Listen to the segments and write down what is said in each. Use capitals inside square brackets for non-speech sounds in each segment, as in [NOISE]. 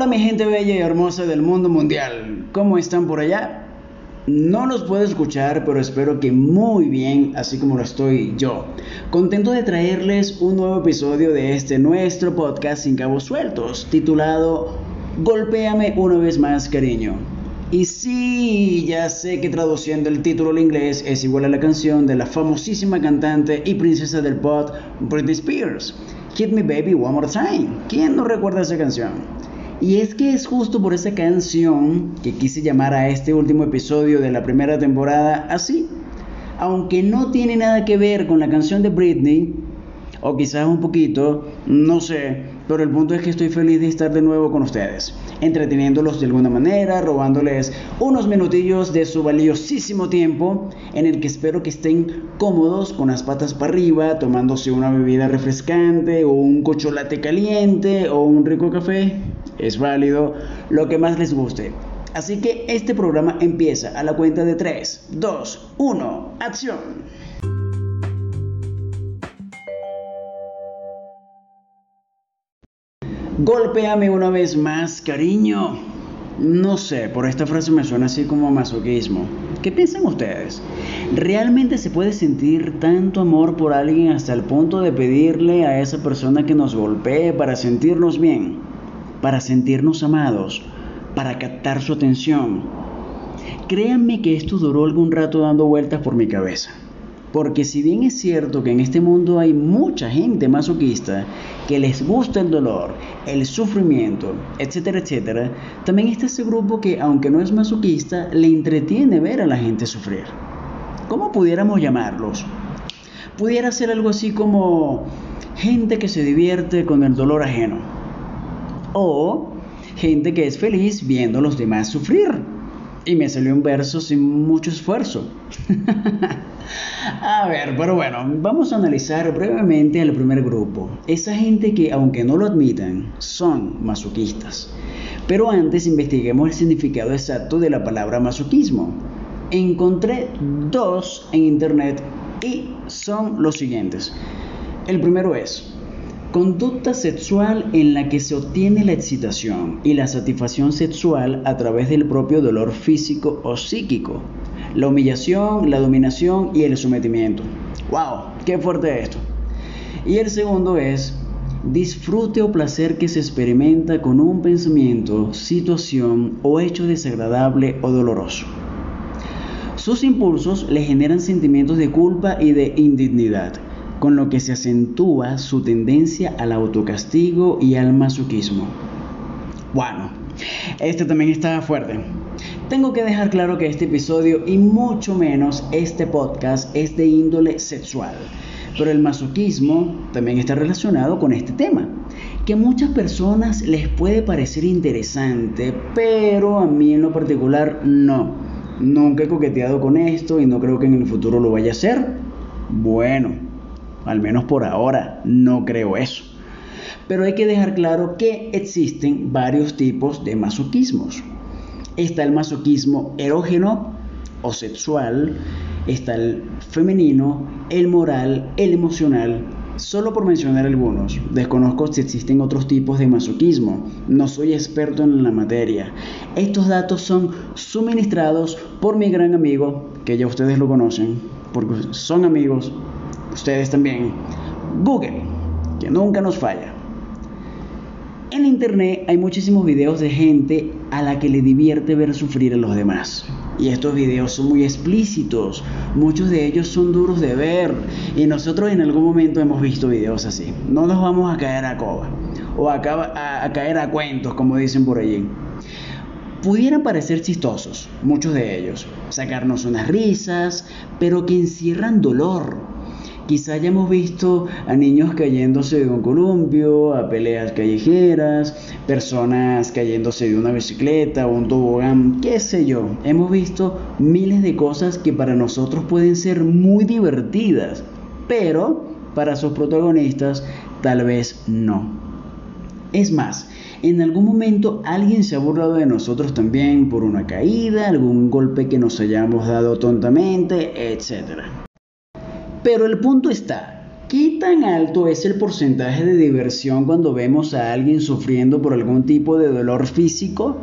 Hola mi gente bella y hermosa del mundo mundial, ¿cómo están por allá? No los puedo escuchar, pero espero que muy bien, así como lo estoy yo. Contento de traerles un nuevo episodio de este nuestro podcast sin cabos sueltos, titulado Golpéame una vez más, cariño. Y sí, ya sé que traduciendo el título al inglés es igual a la canción de la famosísima cantante y princesa del pop Britney Spears. Hit Me Baby One More Time. ¿Quién no recuerda esa canción? Y es que es justo por esa canción que quise llamar a este último episodio de la primera temporada así. Aunque no tiene nada que ver con la canción de Britney, o quizás un poquito, no sé, pero el punto es que estoy feliz de estar de nuevo con ustedes, entreteniéndolos de alguna manera, robándoles unos minutillos de su valiosísimo tiempo, en el que espero que estén cómodos con las patas para arriba, tomándose una bebida refrescante o un cocholate caliente o un rico café, es válido, lo que más les guste. Así que este programa empieza a la cuenta de 3, 2, 1, acción. Golpéame una vez más, cariño. No sé, por esta frase me suena así como masoquismo. ¿Qué piensan ustedes? ¿Realmente se puede sentir tanto amor por alguien hasta el punto de pedirle a esa persona que nos golpee para sentirnos bien, para sentirnos amados, para captar su atención? Créanme que esto duró algún rato dando vueltas por mi cabeza. Porque si bien es cierto que en este mundo hay mucha gente masoquista que les gusta el dolor, el sufrimiento, etcétera, etcétera, también está ese grupo que, aunque no es masoquista, le entretiene ver a la gente sufrir. ¿Cómo pudiéramos llamarlos? Pudiera ser algo así como gente que se divierte con el dolor ajeno. O gente que es feliz viendo a los demás sufrir. Y me salió un verso sin mucho esfuerzo. [LAUGHS] A ver, pero bueno, vamos a analizar brevemente al primer grupo. Esa gente que, aunque no lo admitan, son masoquistas. Pero antes investiguemos el significado exacto de la palabra masoquismo. Encontré dos en internet y son los siguientes. El primero es conducta sexual en la que se obtiene la excitación y la satisfacción sexual a través del propio dolor físico o psíquico la humillación, la dominación y el sometimiento. ¡Wow! ¡Qué fuerte esto! Y el segundo es disfrute o placer que se experimenta con un pensamiento, situación o hecho desagradable o doloroso. Sus impulsos le generan sentimientos de culpa y de indignidad, con lo que se acentúa su tendencia al autocastigo y al masoquismo. Bueno, este también está fuerte. Tengo que dejar claro que este episodio y mucho menos este podcast es de índole sexual, pero el masoquismo también está relacionado con este tema, que a muchas personas les puede parecer interesante, pero a mí en lo particular no. Nunca he coqueteado con esto y no creo que en el futuro lo vaya a hacer. Bueno, al menos por ahora no creo eso. Pero hay que dejar claro que existen varios tipos de masoquismos está el masoquismo erógeno o sexual, está el femenino, el moral, el emocional, solo por mencionar algunos. Desconozco si existen otros tipos de masoquismo, no soy experto en la materia. Estos datos son suministrados por mi gran amigo, que ya ustedes lo conocen, porque son amigos, ustedes también, Google, que nunca nos falla. En internet hay muchísimos videos de gente a la que le divierte ver sufrir a los demás. Y estos videos son muy explícitos, muchos de ellos son duros de ver y nosotros en algún momento hemos visto videos así. No nos vamos a caer a coba o a, caer a cuentos, como dicen por allí. Pudieran parecer chistosos, muchos de ellos, sacarnos unas risas, pero que encierran dolor, Quizá hayamos visto a niños cayéndose de un columpio, a peleas callejeras, personas cayéndose de una bicicleta un tobogán, qué sé yo. Hemos visto miles de cosas que para nosotros pueden ser muy divertidas, pero para sus protagonistas tal vez no. Es más, en algún momento alguien se ha burlado de nosotros también por una caída, algún golpe que nos hayamos dado tontamente, etc. Pero el punto está ¿Qué tan alto es el porcentaje de diversión cuando vemos a alguien sufriendo por algún tipo de dolor físico?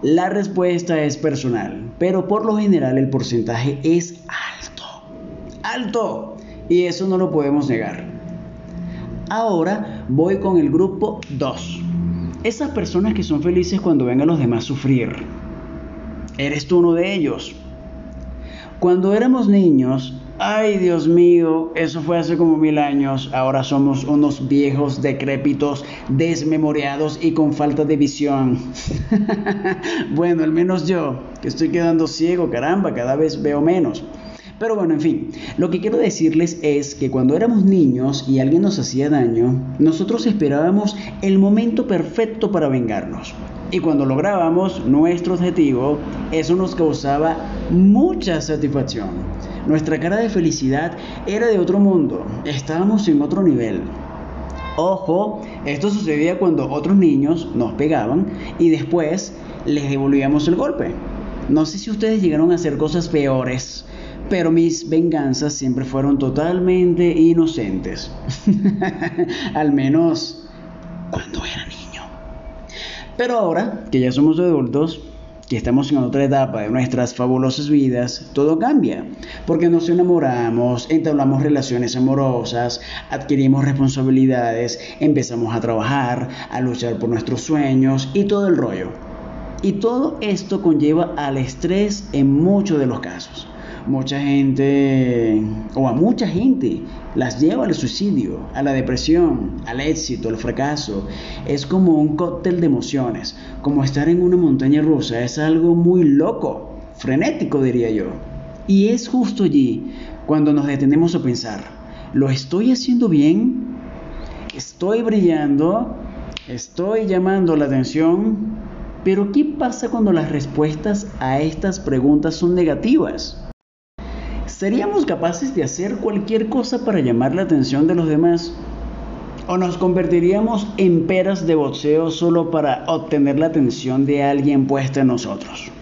La respuesta es personal, pero por lo general el porcentaje es alto. Alto. Y eso no lo podemos negar. Ahora voy con el grupo 2. Esas personas que son felices cuando ven a los demás sufrir. ¿Eres tú uno de ellos? Cuando éramos niños, Ay, Dios mío, eso fue hace como mil años. Ahora somos unos viejos, decrépitos, desmemoriados y con falta de visión. [LAUGHS] bueno, al menos yo, que estoy quedando ciego, caramba, cada vez veo menos. Pero bueno, en fin, lo que quiero decirles es que cuando éramos niños y alguien nos hacía daño, nosotros esperábamos el momento perfecto para vengarnos. Y cuando lográbamos nuestro objetivo, eso nos causaba mucha satisfacción. Nuestra cara de felicidad era de otro mundo, estábamos en otro nivel. Ojo, esto sucedía cuando otros niños nos pegaban y después les devolvíamos el golpe. No sé si ustedes llegaron a hacer cosas peores, pero mis venganzas siempre fueron totalmente inocentes. [LAUGHS] Al menos cuando era niño. Pero ahora que ya somos adultos, que estamos en otra etapa de nuestras fabulosas vidas, todo cambia, porque nos enamoramos, entablamos relaciones amorosas, adquirimos responsabilidades, empezamos a trabajar, a luchar por nuestros sueños y todo el rollo. Y todo esto conlleva al estrés en muchos de los casos mucha gente, o a mucha gente, las lleva al suicidio, a la depresión, al éxito, al fracaso. Es como un cóctel de emociones, como estar en una montaña rusa, es algo muy loco, frenético diría yo. Y es justo allí cuando nos detenemos a pensar, ¿lo estoy haciendo bien? ¿Estoy brillando? ¿Estoy llamando la atención? Pero ¿qué pasa cuando las respuestas a estas preguntas son negativas? ¿Seríamos capaces de hacer cualquier cosa para llamar la atención de los demás? ¿O nos convertiríamos en peras de boxeo solo para obtener la atención de alguien puesta en nosotros?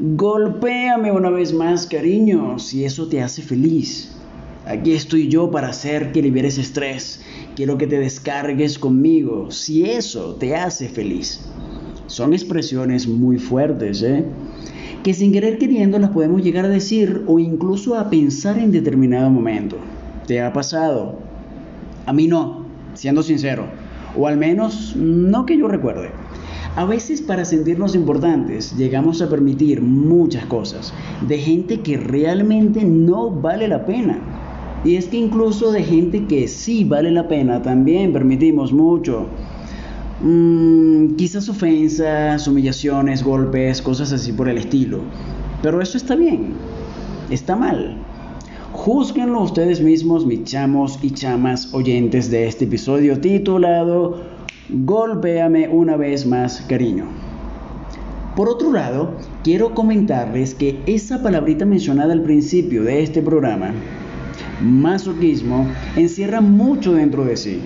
Golpéame una vez más, cariño, si eso te hace feliz. Aquí estoy yo para hacer que liberes estrés. Quiero que te descargues conmigo, si eso te hace feliz. Son expresiones muy fuertes, ¿eh? Que sin querer queriendo las podemos llegar a decir o incluso a pensar en determinado momento. ¿Te ha pasado? A mí no, siendo sincero, o al menos no que yo recuerde. A veces para sentirnos importantes llegamos a permitir muchas cosas de gente que realmente no vale la pena. Y es que incluso de gente que sí vale la pena también permitimos mucho. Mm, quizás ofensas, humillaciones, golpes, cosas así por el estilo. Pero eso está bien, está mal. Júzguenlo ustedes mismos, mis chamos y chamas oyentes de este episodio titulado Golpéame una vez más, cariño. Por otro lado, quiero comentarles que esa palabrita mencionada al principio de este programa, masoquismo, encierra mucho dentro de sí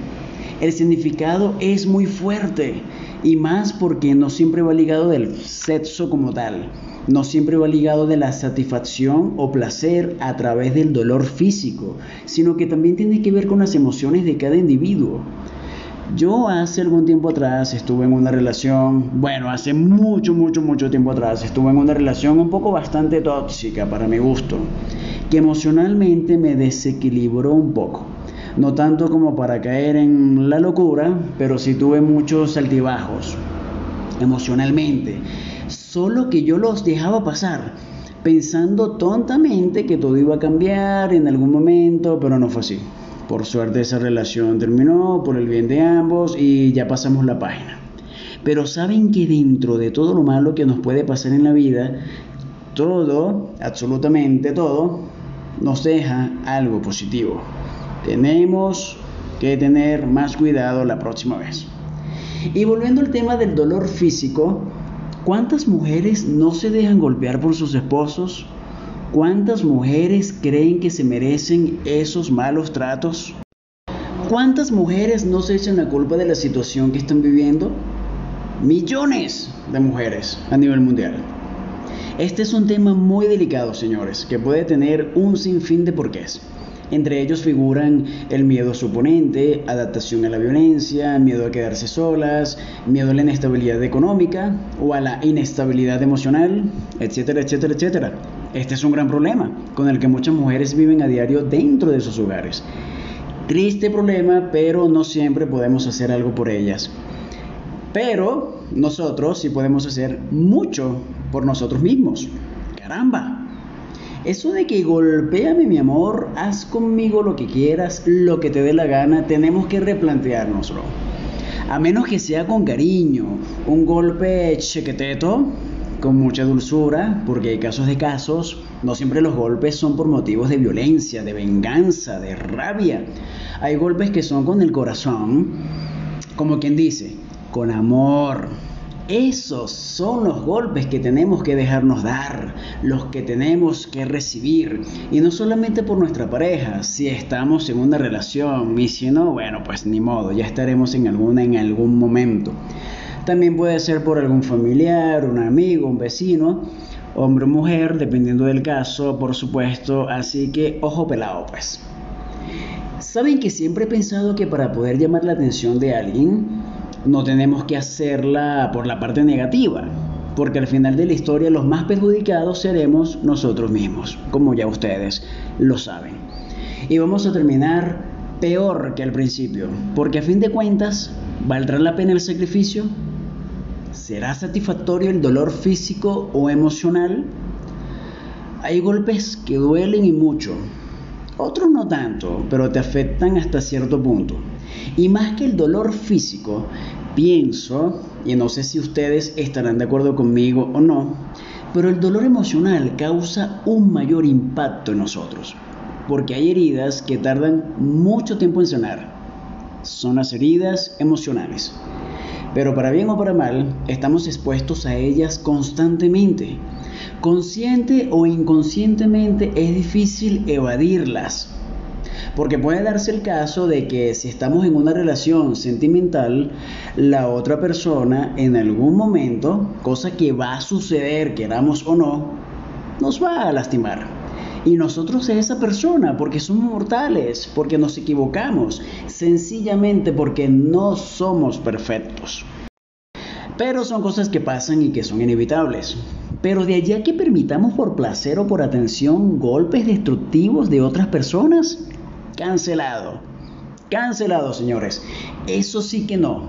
el significado es muy fuerte y más porque no siempre va ligado del sexo como tal, no siempre va ligado de la satisfacción o placer a través del dolor físico, sino que también tiene que ver con las emociones de cada individuo. Yo hace algún tiempo atrás estuve en una relación, bueno, hace mucho, mucho, mucho tiempo atrás estuve en una relación un poco bastante tóxica para mi gusto, que emocionalmente me desequilibró un poco no tanto como para caer en la locura, pero sí tuve muchos altibajos emocionalmente, solo que yo los dejaba pasar, pensando tontamente que todo iba a cambiar en algún momento, pero no fue así. Por suerte esa relación terminó por el bien de ambos y ya pasamos la página. Pero saben que dentro de todo lo malo que nos puede pasar en la vida, todo, absolutamente todo, nos deja algo positivo. Tenemos que tener más cuidado la próxima vez. Y volviendo al tema del dolor físico, ¿cuántas mujeres no se dejan golpear por sus esposos? ¿Cuántas mujeres creen que se merecen esos malos tratos? ¿Cuántas mujeres no se echan la culpa de la situación que están viviendo? Millones de mujeres a nivel mundial. Este es un tema muy delicado, señores, que puede tener un sinfín de porqués. Entre ellos figuran el miedo a oponente, adaptación a la violencia, miedo a quedarse solas, miedo a la inestabilidad económica o a la inestabilidad emocional, etcétera, etcétera, etcétera. Este es un gran problema con el que muchas mujeres viven a diario dentro de sus hogares. Triste problema, pero no siempre podemos hacer algo por ellas. Pero nosotros sí podemos hacer mucho por nosotros mismos. Caramba. Eso de que golpéame mi amor, haz conmigo lo que quieras, lo que te dé la gana, tenemos que replanteárnoslo. A menos que sea con cariño, un golpe chequeteto, con mucha dulzura, porque hay casos de casos, no siempre los golpes son por motivos de violencia, de venganza, de rabia. Hay golpes que son con el corazón, como quien dice, con amor. Esos son los golpes que tenemos que dejarnos dar, los que tenemos que recibir. Y no solamente por nuestra pareja, si estamos en una relación y si no, bueno, pues ni modo, ya estaremos en alguna en algún momento. También puede ser por algún familiar, un amigo, un vecino, hombre o mujer, dependiendo del caso, por supuesto. Así que ojo pelado, pues. Saben que siempre he pensado que para poder llamar la atención de alguien, no tenemos que hacerla por la parte negativa, porque al final de la historia los más perjudicados seremos nosotros mismos, como ya ustedes lo saben. Y vamos a terminar peor que al principio, porque a fin de cuentas, ¿valdrá la pena el sacrificio? ¿Será satisfactorio el dolor físico o emocional? Hay golpes que duelen y mucho, otros no tanto, pero te afectan hasta cierto punto. Y más que el dolor físico, pienso, y no sé si ustedes estarán de acuerdo conmigo o no, pero el dolor emocional causa un mayor impacto en nosotros, porque hay heridas que tardan mucho tiempo en sanar. Son las heridas emocionales. Pero para bien o para mal, estamos expuestos a ellas constantemente. Consciente o inconscientemente es difícil evadirlas. Porque puede darse el caso de que si estamos en una relación sentimental, la otra persona en algún momento, cosa que va a suceder, queramos o no, nos va a lastimar. Y nosotros es esa persona, porque somos mortales, porque nos equivocamos, sencillamente porque no somos perfectos. Pero son cosas que pasan y que son inevitables. Pero de allá que permitamos por placer o por atención golpes destructivos de otras personas, cancelado. Cancelado, señores. Eso sí que no.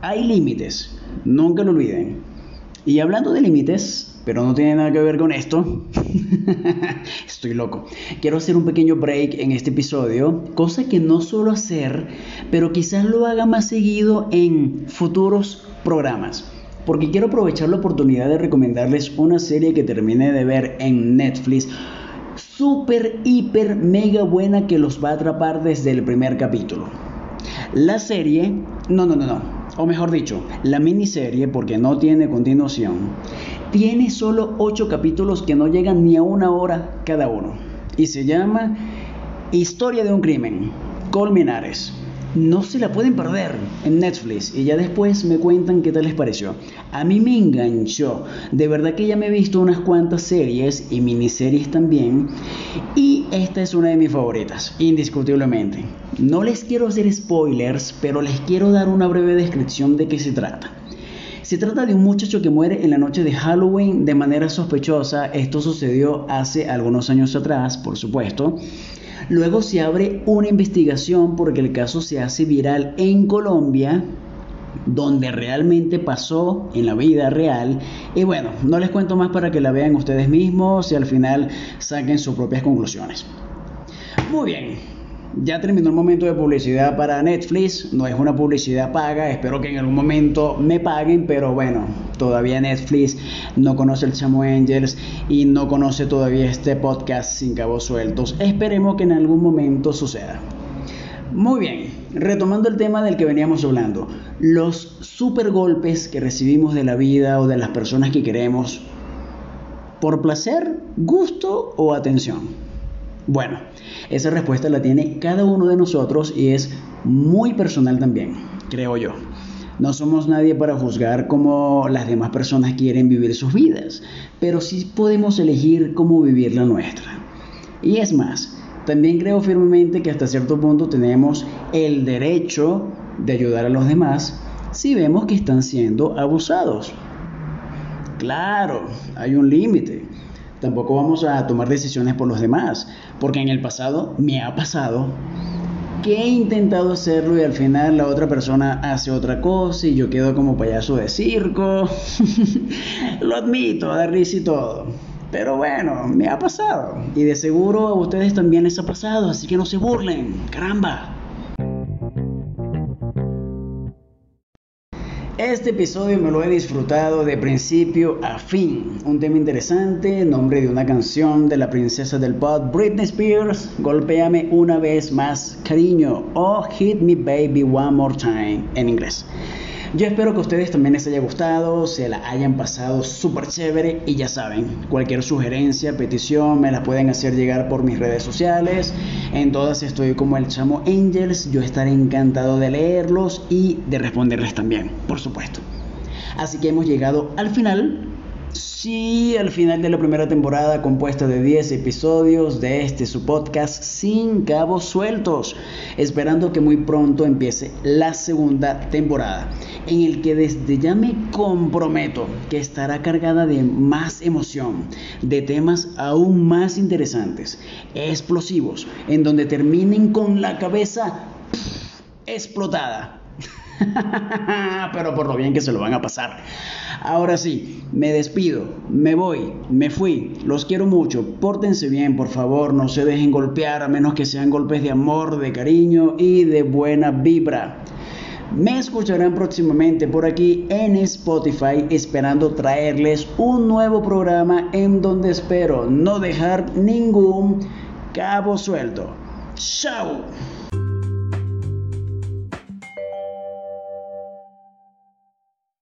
Hay límites. Nunca lo olviden. Y hablando de límites, pero no tiene nada que ver con esto. [LAUGHS] Estoy loco. Quiero hacer un pequeño break en este episodio, cosa que no suelo hacer, pero quizás lo haga más seguido en futuros programas. Porque quiero aprovechar la oportunidad de recomendarles una serie que terminé de ver en Netflix. Super, hiper, mega buena que los va a atrapar desde el primer capítulo. La serie, no, no, no, no, o mejor dicho, la miniserie, porque no tiene continuación, tiene solo 8 capítulos que no llegan ni a una hora cada uno. Y se llama Historia de un crimen, Colmenares. No se la pueden perder en Netflix y ya después me cuentan qué tal les pareció. A mí me enganchó. De verdad que ya me he visto unas cuantas series y miniseries también. Y esta es una de mis favoritas, indiscutiblemente. No les quiero hacer spoilers, pero les quiero dar una breve descripción de qué se trata. Se trata de un muchacho que muere en la noche de Halloween de manera sospechosa. Esto sucedió hace algunos años atrás, por supuesto. Luego se abre una investigación porque el caso se hace viral en Colombia, donde realmente pasó en la vida real. Y bueno, no les cuento más para que la vean ustedes mismos y al final saquen sus propias conclusiones. Muy bien, ya terminó el momento de publicidad para Netflix, no es una publicidad paga, espero que en algún momento me paguen, pero bueno, todavía Netflix no conoce el Chamo Angels y no conoce todavía este podcast sin cabos sueltos. Esperemos que en algún momento suceda. Muy bien, retomando el tema del que veníamos hablando, los super golpes que recibimos de la vida o de las personas que queremos, por placer, gusto o atención. Bueno, esa respuesta la tiene cada uno de nosotros y es muy personal también, creo yo. No somos nadie para juzgar cómo las demás personas quieren vivir sus vidas, pero sí podemos elegir cómo vivir la nuestra. Y es más, También creo firmemente que hasta cierto punto tenemos el derecho de ayudar a los demás si vemos que están siendo abusados. Claro, hay un límite. Tampoco vamos a tomar decisiones por los demás, porque en el pasado me ha pasado que he intentado hacerlo y al final la otra persona hace otra cosa y yo quedo como payaso de circo. [LAUGHS] Lo admito, da risa y todo. Pero bueno, me ha pasado. Y de seguro a ustedes también les ha pasado, así que no se burlen. Caramba. Este episodio me lo he disfrutado de principio a fin. Un tema interesante, nombre de una canción de la princesa del pop Britney Spears, Golpéame una vez más, cariño, o Hit Me Baby One More Time en inglés. Yo espero que a ustedes también les haya gustado, se la hayan pasado súper chévere y ya saben, cualquier sugerencia, petición me la pueden hacer llegar por mis redes sociales. En todas estoy como el chamo Angels, yo estaré encantado de leerlos y de responderles también, por supuesto. Así que hemos llegado al final Sí, al final de la primera temporada compuesta de 10 episodios de este su podcast sin cabos sueltos, esperando que muy pronto empiece la segunda temporada, en el que desde ya me comprometo que estará cargada de más emoción, de temas aún más interesantes, explosivos, en donde terminen con la cabeza explotada. [LAUGHS] [LAUGHS] Pero por lo bien que se lo van a pasar. Ahora sí, me despido, me voy, me fui, los quiero mucho, pórtense bien, por favor, no se dejen golpear a menos que sean golpes de amor, de cariño y de buena vibra. Me escucharán próximamente por aquí en Spotify esperando traerles un nuevo programa en donde espero no dejar ningún cabo suelto. ¡Chao!